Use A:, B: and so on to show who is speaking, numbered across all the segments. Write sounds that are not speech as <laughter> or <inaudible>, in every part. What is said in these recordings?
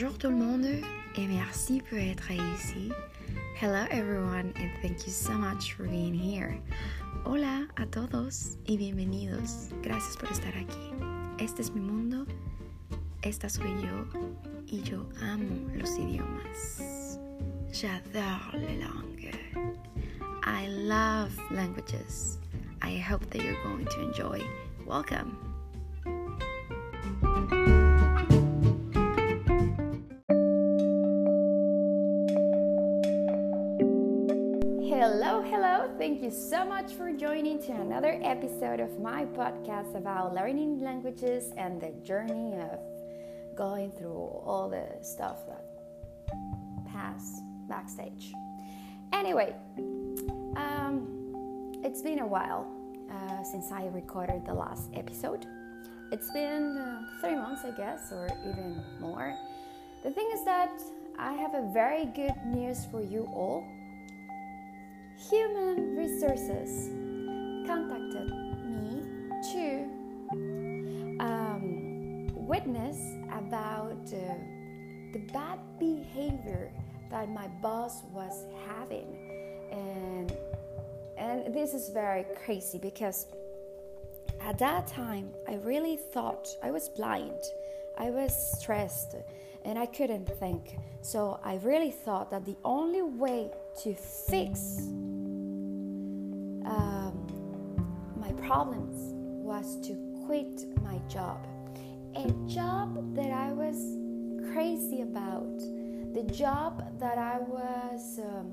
A: Bonjour tout le monde et merci pour être ici. Hello everyone and thank you so much for being here. Hola a todos y bienvenidos. Gracias por estar aquí. Este es mi mundo, esta soy yo y yo amo los idiomas. J'adore les langues. I love languages. I hope that you're going to enjoy. Welcome. Thank you so much for joining to another episode of my podcast about learning languages and the journey of going through all the stuff that pass backstage. Anyway, um, it's been a while uh, since I recorded the last episode. It's been uh, three months, I guess, or even more. The thing is that I have a very good news for you all Human Resources. Contacted me to um, witness about uh, the bad behavior that my boss was having, and and this is very crazy because at that time I really thought I was blind, I was stressed, and I couldn't think. So I really thought that the only way to fix um, my problems was to quit my job. A job that I was crazy about, the job that I was um,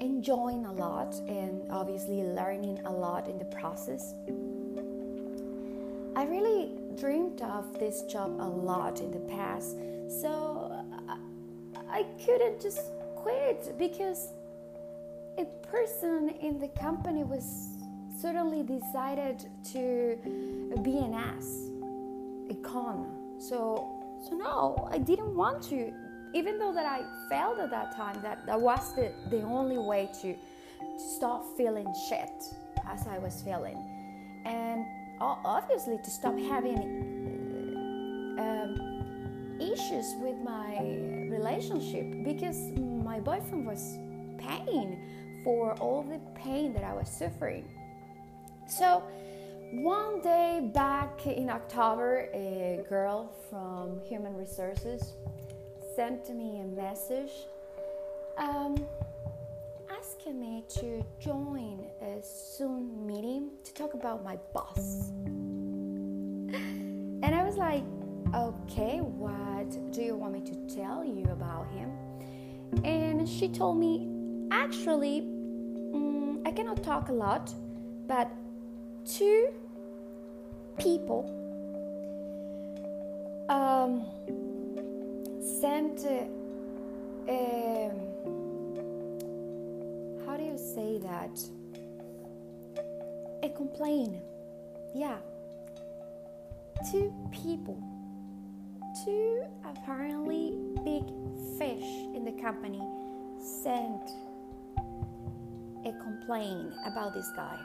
A: enjoying a lot and obviously learning a lot in the process. I really dreamed of this job a lot in the past, so I, I couldn't just quit because a person in the company was suddenly decided to be an ass, a con. So, so no, I didn't want to. Even though that I felt at that time that that was the, the only way to, to stop feeling shit as I was feeling, and obviously to stop having um, issues with my relationship because my boyfriend was paying for all the pain that I was suffering. So, one day back in October, a girl from Human Resources sent me a message um, asking me to join a Zoom meeting to talk about my boss. And I was like, okay, what do you want me to tell you about him? And she told me, actually, mm, I cannot talk a lot, but two people um, sent uh, how do you say that? A complaint. Yeah. Two people. Two apparently big fish in the company sent a complaint about this guy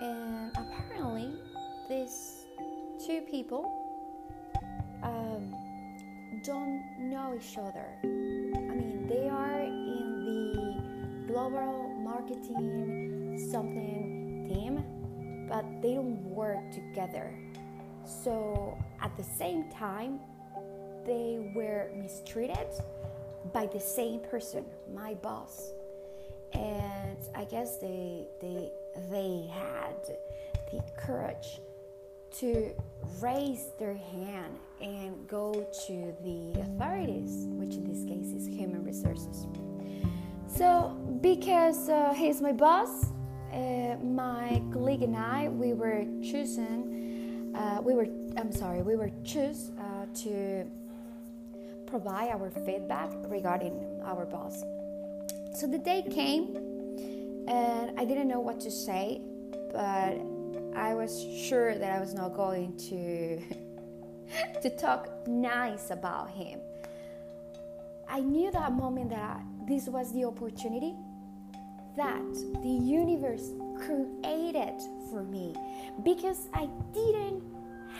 A: and apparently these two people um, don't know each other. I mean, they are in the global marketing something team, but they don't work together. So at the same time, they were mistreated by the same person, my boss. And I guess they they they had the courage to raise their hand and go to the authorities, which in this case is human resources. So, because uh, he's my boss, uh, my colleague and I, we were chosen, uh, we were, I'm sorry, we were choose uh, to provide our feedback regarding our boss. So the day came and I didn't know what to say, but I was sure that I was not going to <laughs> to talk nice about him. I knew that moment that this was the opportunity that the universe created for me because I didn't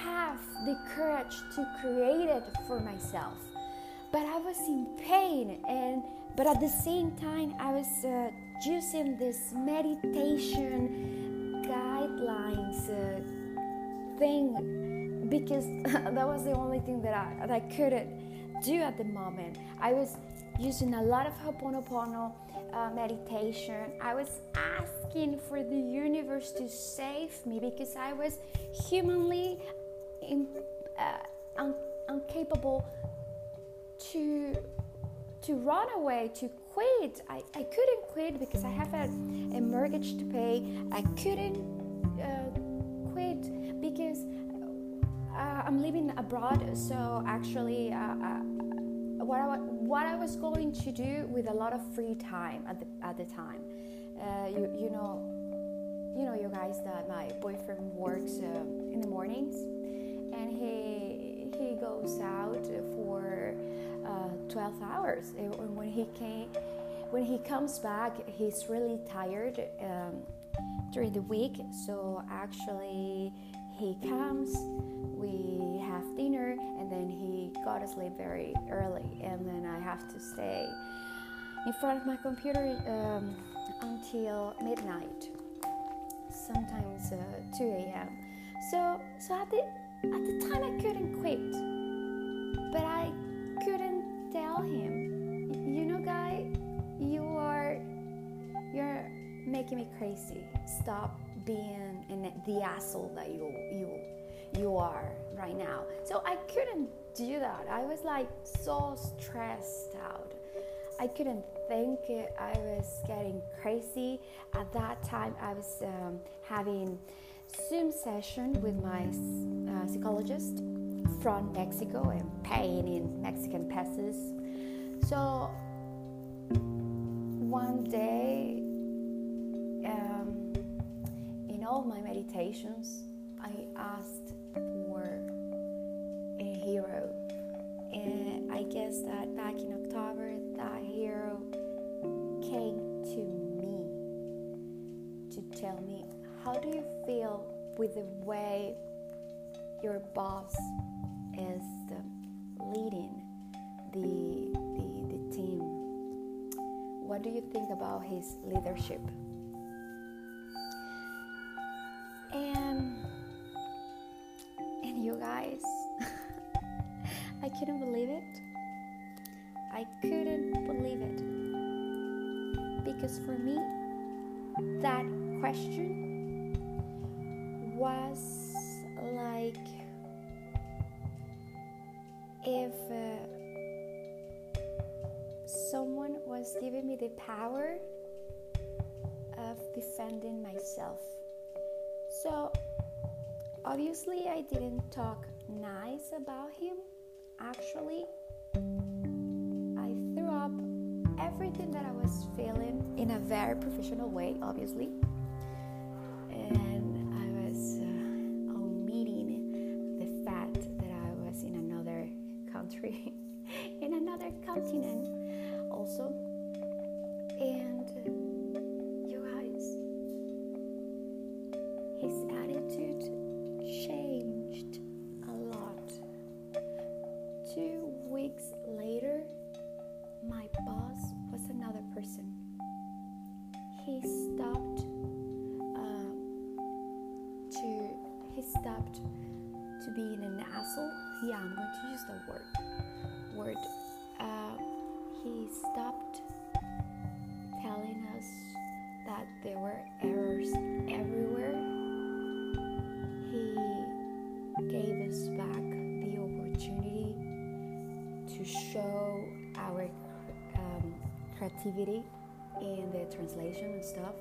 A: have the courage to create it for myself. But I was in pain, and but at the same time, I was uh, using this meditation guidelines uh, thing because <laughs> that was the only thing that I, that I couldn't do at the moment. I was using a lot of Ho'oponopono uh, meditation. I was asking for the universe to save me because I was humanly in, uh, un- incapable to to run away, to quit. I, I couldn't quit because I have a, a mortgage to pay. I couldn't uh, quit because uh, I'm living abroad. So actually, uh, uh what I, what I was going to do with a lot of free time at the at the time. Uh, you you know you know you guys that my boyfriend works uh, in the mornings and he he goes out for uh, 12 hours. When he came when he comes back he's really tired um, during the week. So actually he comes we have dinner and then he got to sleep very early. And then i have to stay in front of my computer um, until midnight sometimes uh, 2 a.m so so at the at the time i couldn't quit making me crazy stop being in the asshole that you you you are right now. So I couldn't do that. I was like so stressed out. I couldn't think. I was getting crazy. At that time, I was um, having Zoom session with my uh, psychologist from Mexico and paying in Mexican pesos. So one day, um, in all my meditations, I asked for a hero. And I guess that back in October, that hero came to me to tell me how do you feel with the way your boss is leading the, the, the team? What do you think about his leadership? Guys, <laughs> I couldn't believe it. I couldn't believe it. Because for me, that question was like if uh, someone was giving me the power of defending myself. So, obviously, I didn't talk nice about him. Actually, I threw up everything that I was feeling in a very professional way, obviously. Stopped to being an asshole. Yeah, I'm going to use the word word. Uh, he stopped telling us that there were errors everywhere. He gave us back the opportunity to show our um, creativity in the translation and stuff.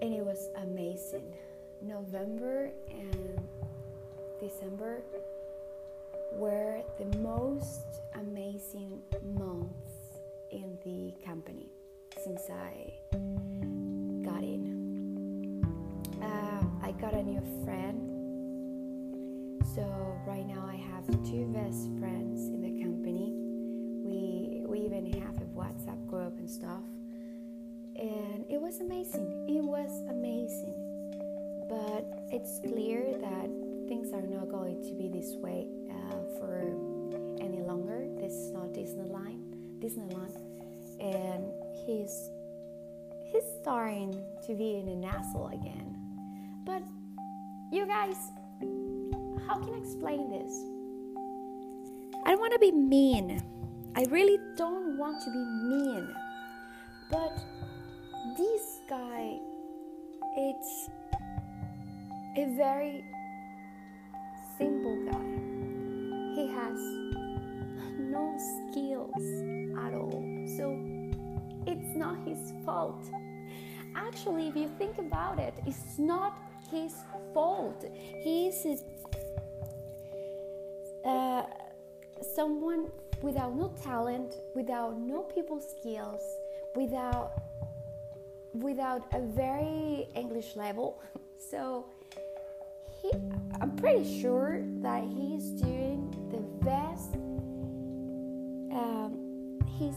A: And it was amazing. November and December were the most amazing months in the company since I got in. Uh, I got a new friend. So right now I have two best friends in the company. We we even have a WhatsApp group and stuff. And it was amazing. It was amazing. But it's clear that things are not going to be this way uh, for any longer. This is not Disneyland, Disneyland, and he's he's starting to be in an asshole again. But you guys, how can I explain this? I don't want to be mean. I really don't want to be mean. But this guy, it's a very simple guy. He has no skills at all. So it's not his fault. Actually, if you think about it, it's not his fault. He is uh, someone without no talent, without no people skills, without without a very English level. <laughs> So he, I'm pretty sure that he's doing the best um, he's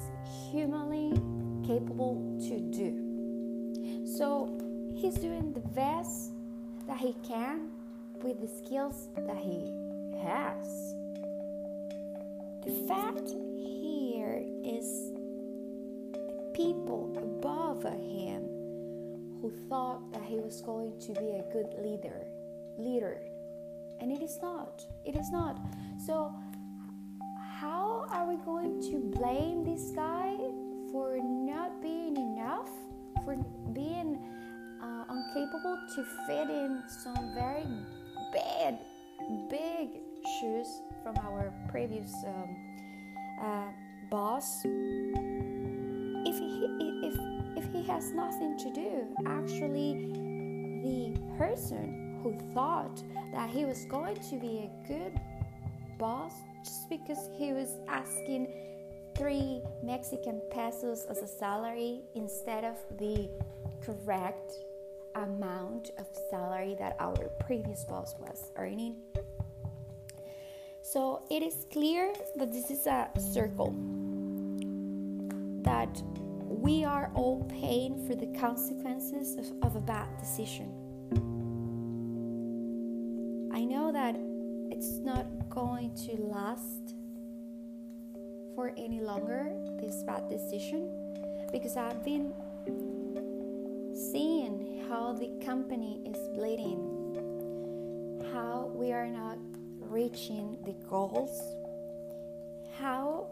A: humanly capable to do. So he's doing the best that he can with the skills that he has. The fact here is the people above him who thought that he was going to be a good leader, leader, and it is not. It is not. So how are we going to blame this guy for not being enough, for being uh, incapable to fit in some very bad, big shoes from our previous um, uh, boss? If he, if, if he has nothing to do, actually, the person who thought that he was going to be a good boss just because he was asking three Mexican pesos as a salary instead of the correct amount of salary that our previous boss was earning. So it is clear that this is a circle, that we are all paying for the consequences of, of a bad decision. Not going to last for any longer, this bad decision, because I've been seeing how the company is bleeding, how we are not reaching the goals, how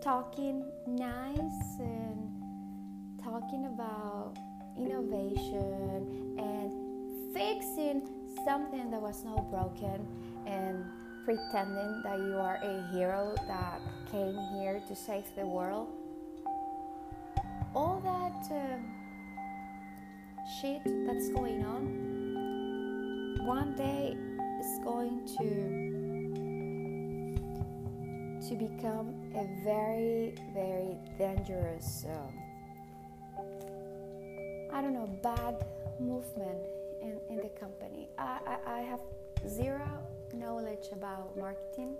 A: talking nice and talking about innovation and fixing something that was not broken and pretending that you are a hero that came here to save the world. All that um, shit that's going on, one day is going to to become a very, very dangerous, um, I don't know, bad movement in, in the company. I, I, I have zero knowledge about marketing.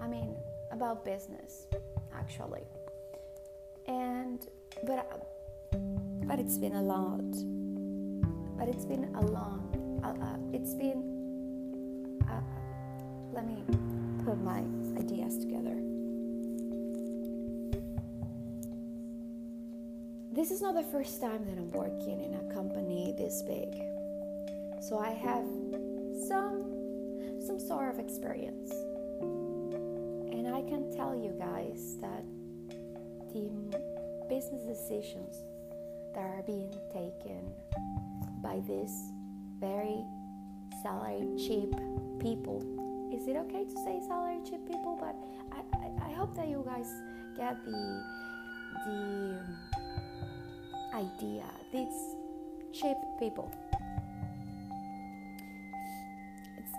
A: I mean, about business, actually. And but but it's been a lot. But it's been a long. Uh, it's been. Uh, let me put my ideas together. This is not the first time that I'm working in a company this big. So I have some of experience. And I can tell you guys that the business decisions that are being taken by these very salary cheap people. Is it okay to say salary cheap people? But I, I, I hope that you guys get the the idea. These cheap people.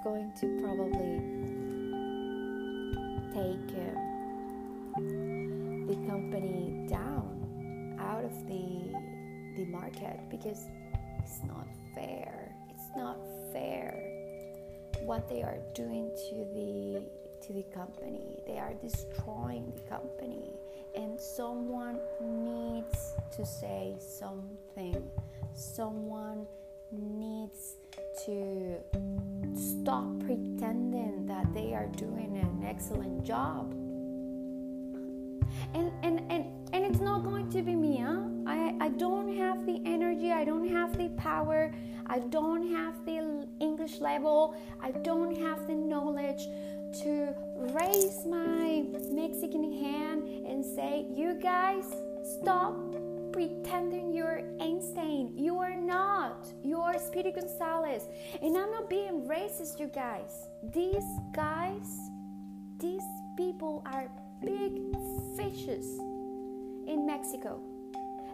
A: Going to probably take uh, the company down out of the the market because it's not fair. It's not fair what they are doing to the to the company. They are destroying the company and someone needs to say something. Someone needs to stop pretending that they are doing an excellent job. and and and and it's not going to be me huh? I, I don't have the energy i don't have the power i don't have the english level i don't have the knowledge to raise my mexican hand and say you guys stop pretending you're Einstein. You are not. You are Speedy Gonzalez. And I'm not being racist, you guys. These guys, these people are big fishes in Mexico.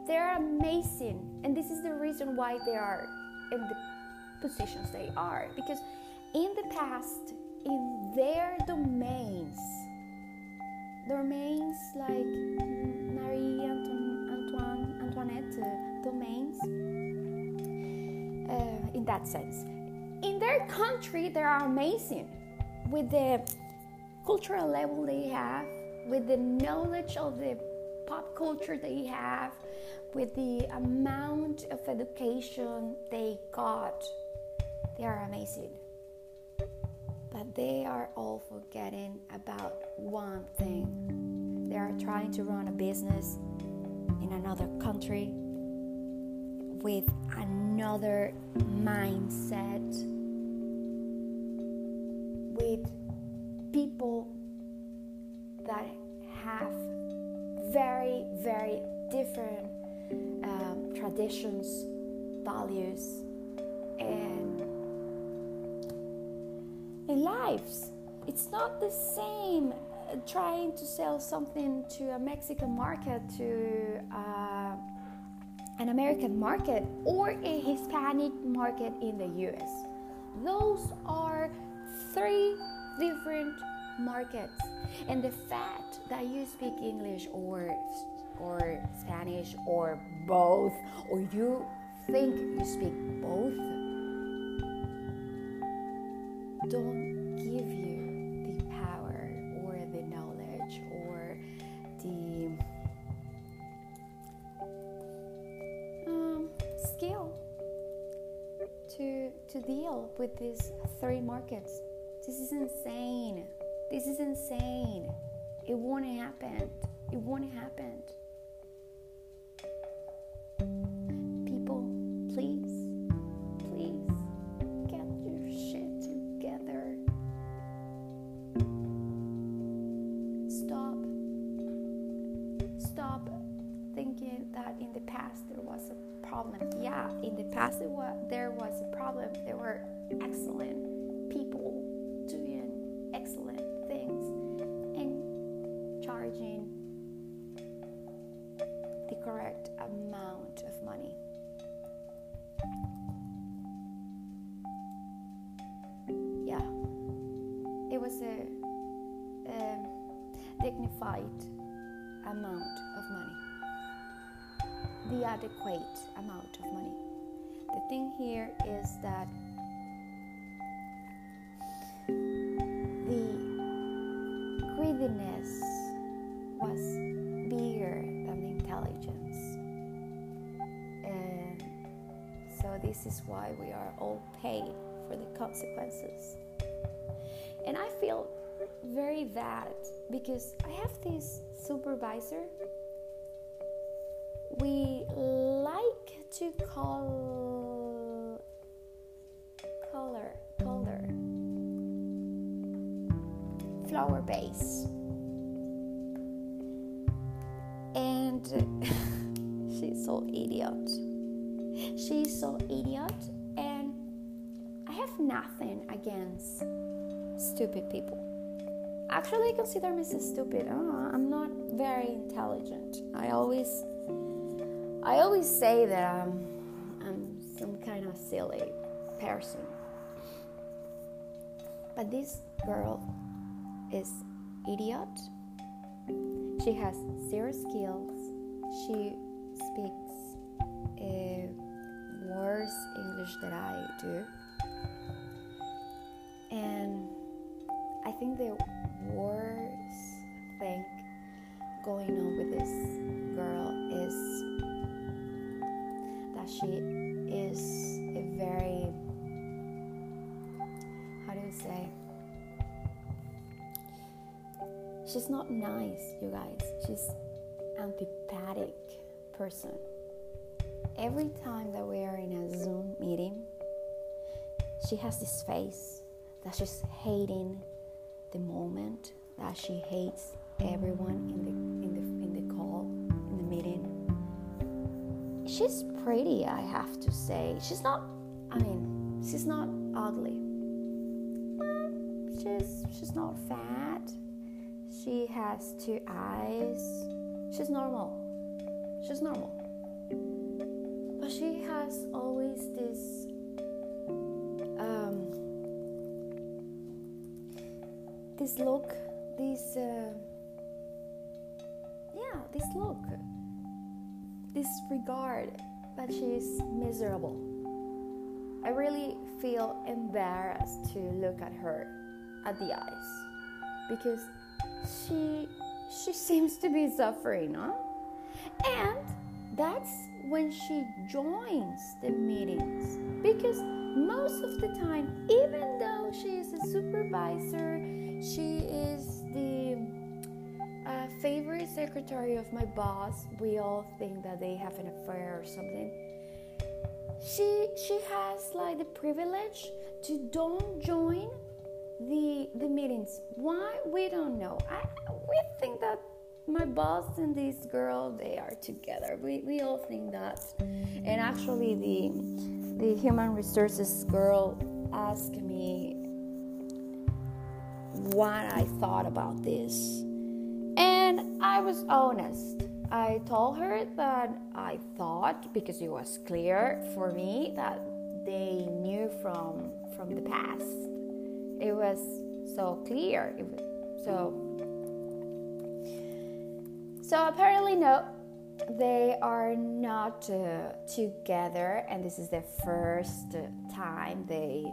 A: They are amazing. And this is the reason why they are in the positions they are. Because in the past, in their domains, domains like Marie Antoinette uh, domains, uh, in that sense. In their country, they are amazing with the cultural level they have, with the knowledge of the pop culture they have, with the amount of education they got. They are amazing. But they are all forgetting about one thing. They are trying to run a business in another country with another mindset, with people that have very, very different um, traditions, values, and in lives. It's not the same trying to sell something to a Mexican market to uh, an American market or a Hispanic market in the US. Those are three different markets. And the fact that you speak English or or Spanish or both or you think you speak both don't give deal with these three markets. This is insane. This is insane. It won't happen. It won't happen. Problem. There were excellent people doing excellent things and charging the correct amount of money. Yeah, it was a, a dignified amount of money, the adequate amount of money. Thing here is that the greediness was bigger than the intelligence. And so this is why we are all paid for the consequences. And I feel very bad because I have this supervisor. We like to call flower base. And <laughs> she's so idiot. She's so idiot. And i have nothing against stupid people. Actually i consider myself stupid. I'm not very intelligent. I always i always say that i'm i'm some kind of silly person. But this girl is idiot. She has zero skills. She speaks uh, worse english than i do. And i think the worst thing going on with this girl is that she is a very how do you say she's not nice you guys she's antipathic person. Every time that we are in a Zoom meeting, she has this face that she's hating the moment, that she hates everyone in the in the in the call, in the meeting. She's pretty, I have to say. She's not I mean, she's not ugly. She's she's not fat. She has two eyes. She's normal. She's normal. But she has always this um, this look, this uh, yeah, this look, this regard that she's miserable. I really feel embarrassed to look at her at the eyes because she she seems to be suffering, huh? And that's when she joins the meetings because most of the time, even though she is a supervisor, she is the uh, favorite secretary of my boss. We all think that they have an affair or something. She she has like the privilege to don't join the the meetings. Why we don't know. I we think that my boss and this girl they are together. We we all think that. And actually the the human resources girl asked me what I thought about this. And I was honest. I told her that I thought because it was clear for me that they knew from from the past. It was so clear. It was, so so apparently no, they are not uh, together, and this is the first time they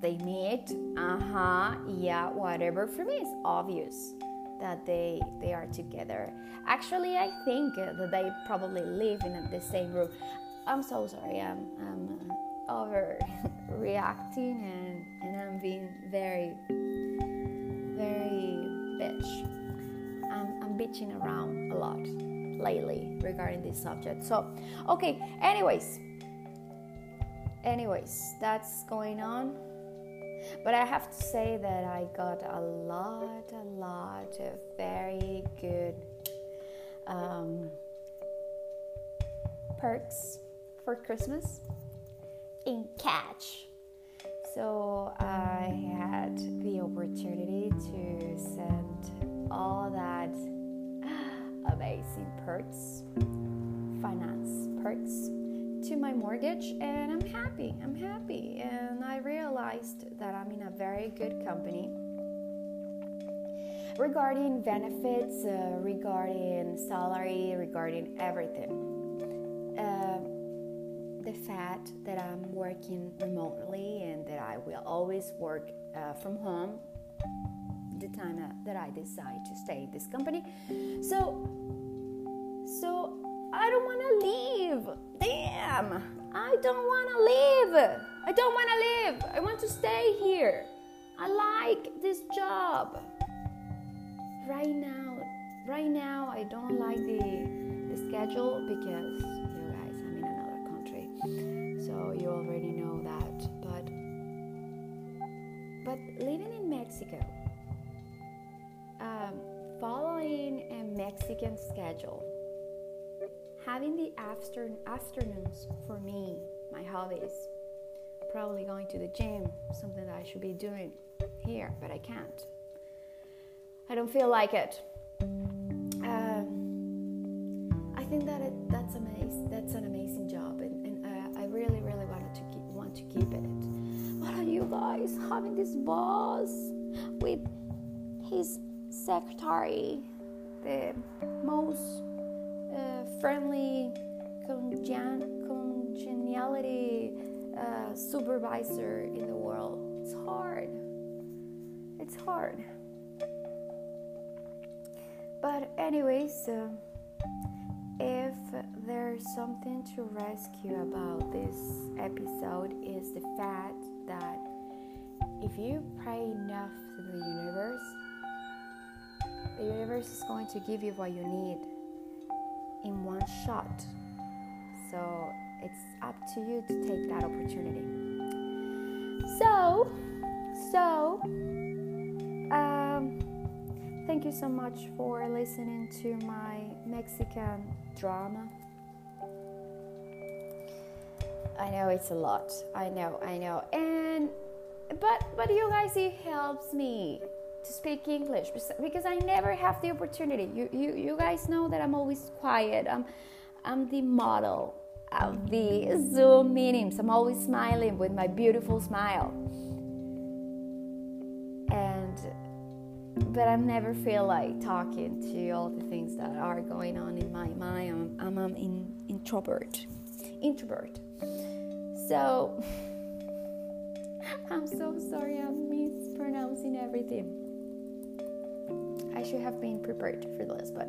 A: they meet. Uh huh. Yeah. Whatever. For me, it's obvious that they they are together. Actually, I think that they probably live in the same room. I'm so sorry. I'm, I'm overreacting and and I'm being very very bitch. I'm, I'm bitching around a lot lately regarding this subject. So, okay. Anyways, anyways, that's going on. But I have to say that I got a lot, a lot of very good um, perks for Christmas in Catch. So I had the opportunity to send all that amazing perks, finance perks to my mortgage and I'm happy. I'm happy. And I realized that I'm in a very good company regarding benefits, uh, regarding salary, regarding everything. Uh, the fact that I'm working remotely and that I will always work uh, from home the time that I decide to stay in this company. So, so I don't want to leave. Damn. I don't want to leave. I don't want to leave. I want to stay here. I like this job. Right now, right now I don't like the the schedule because So you already know that. But but living in Mexico um, following a Mexican schedule having the after- afternoons for me, my hobbies, probably going to the gym, something that I should be doing here, but I can't. I don't feel like it. Um, I think that it, keep, it. What are you guys having this boss with his secretary, the most uh, friendly congen- congeniality uh, supervisor in the world. It's hard. It's hard. But, anyways, uh, there's something to rescue about this episode, is the fact that if you pray enough to the universe, the universe is going to give you what you need in one shot. So it's up to you to take that opportunity. So, so, um, thank you so much for listening to my Mexican drama. I know it's a lot. I know, I know. And but but you guys it helps me to speak English because I never have the opportunity. You you you guys know that I'm always quiet. I'm I'm the model of the Zoom meetings. I'm always smiling with my beautiful smile. And but I never feel like talking to all the things that are going on in my mind. I'm, I'm an in, introvert. Introvert. So <laughs> I'm so sorry I'm mispronouncing everything. I should have been prepared for this, but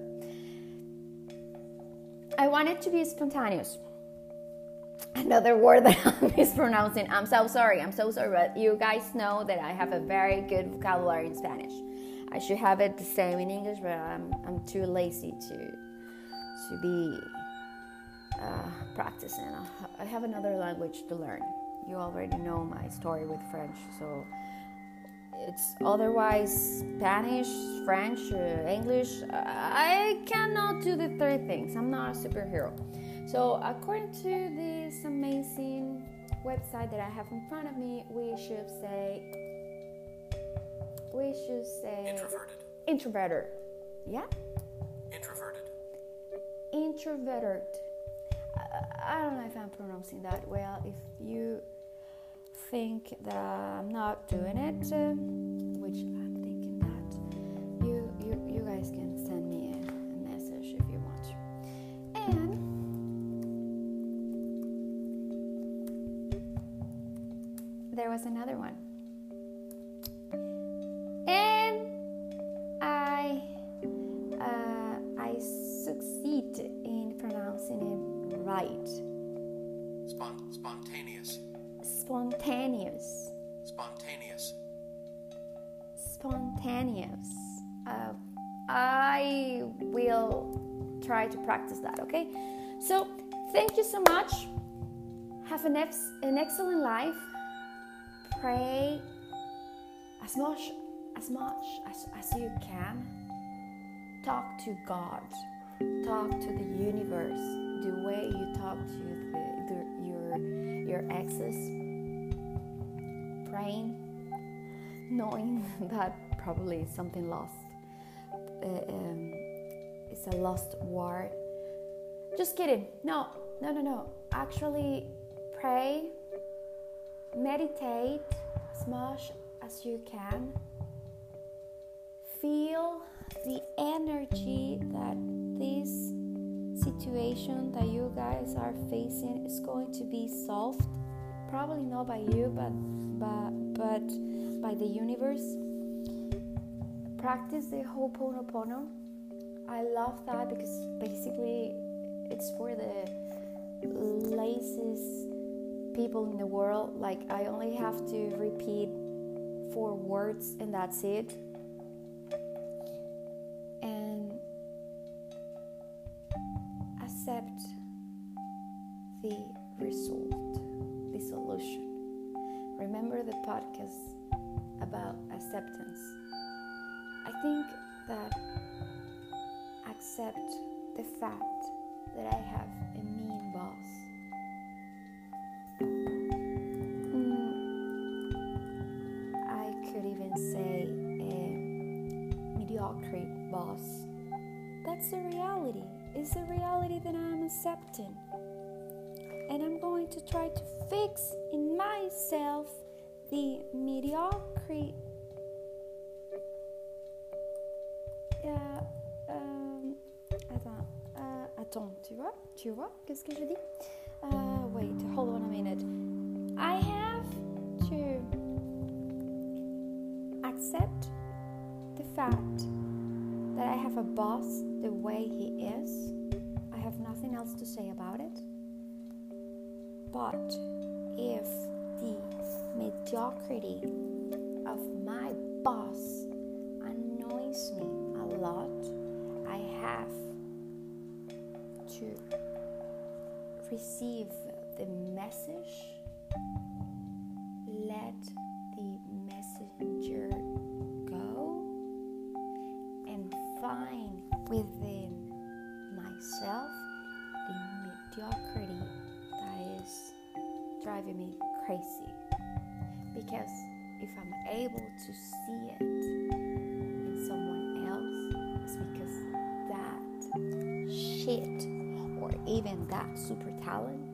A: I wanted to be spontaneous. Another word that <laughs> I'm mispronouncing. I'm so sorry. I'm so sorry, but you guys know that I have a very good vocabulary in Spanish. I should have it the same in English, but I'm, I'm too lazy to to be uh, practicing. I have another language to learn. You already know my story with French, so it's otherwise Spanish, French, uh, English. I cannot do the third things. I'm not a superhero. So, according to this amazing website that I have in front of me, we should say we should say
B: introverted.
A: Introverted. Yeah.
B: Introverted.
A: Introverted. I, don't know if I'm pronouncing that well. If you think that I'm not doing it, uh, which I'm thinking that you you you guys can send me a, a message if you want. And there was another one. Right.
B: Spon- spontaneous.
A: Spontaneous.
B: Spontaneous.
A: Spontaneous. Uh, I will try to practice that, okay? So, thank you so much. Have an, ex- an excellent life. Pray as much as much as, as you can. Talk to God. Talk to the universe the way you talk to the, the, your your exes. Praying, knowing <laughs> that probably something lost. Uh, um, it's a lost war. Just kidding. No, no, no, no. Actually, pray, meditate as much as you can. Feel the energy that this situation that you guys are facing is going to be solved. Probably not by you, but but but by the universe. Practice the Ho'oponopono. I love that because basically it's for the laziest people in the world. Like I only have to repeat four words and that's it. Acceptance. I think that accept the fact that I have a mean boss. Mm, I could even say a mediocre boss. That's the reality. It's the reality that I'm accepting. And I'm going to try to fix in myself the mediocrity. Tu vois, tu vois, qu'est-ce que je dis? Uh, wait, hold on a minute. I have to accept the fact that I have a boss the way he is. I have nothing else to say about it. But if the mediocrity of my boss annoys me a lot, I have to receive the message, let the messenger go and find within myself the mediocrity that is driving me crazy. Because if I'm able to see it in someone else, it's because that shit even that super talent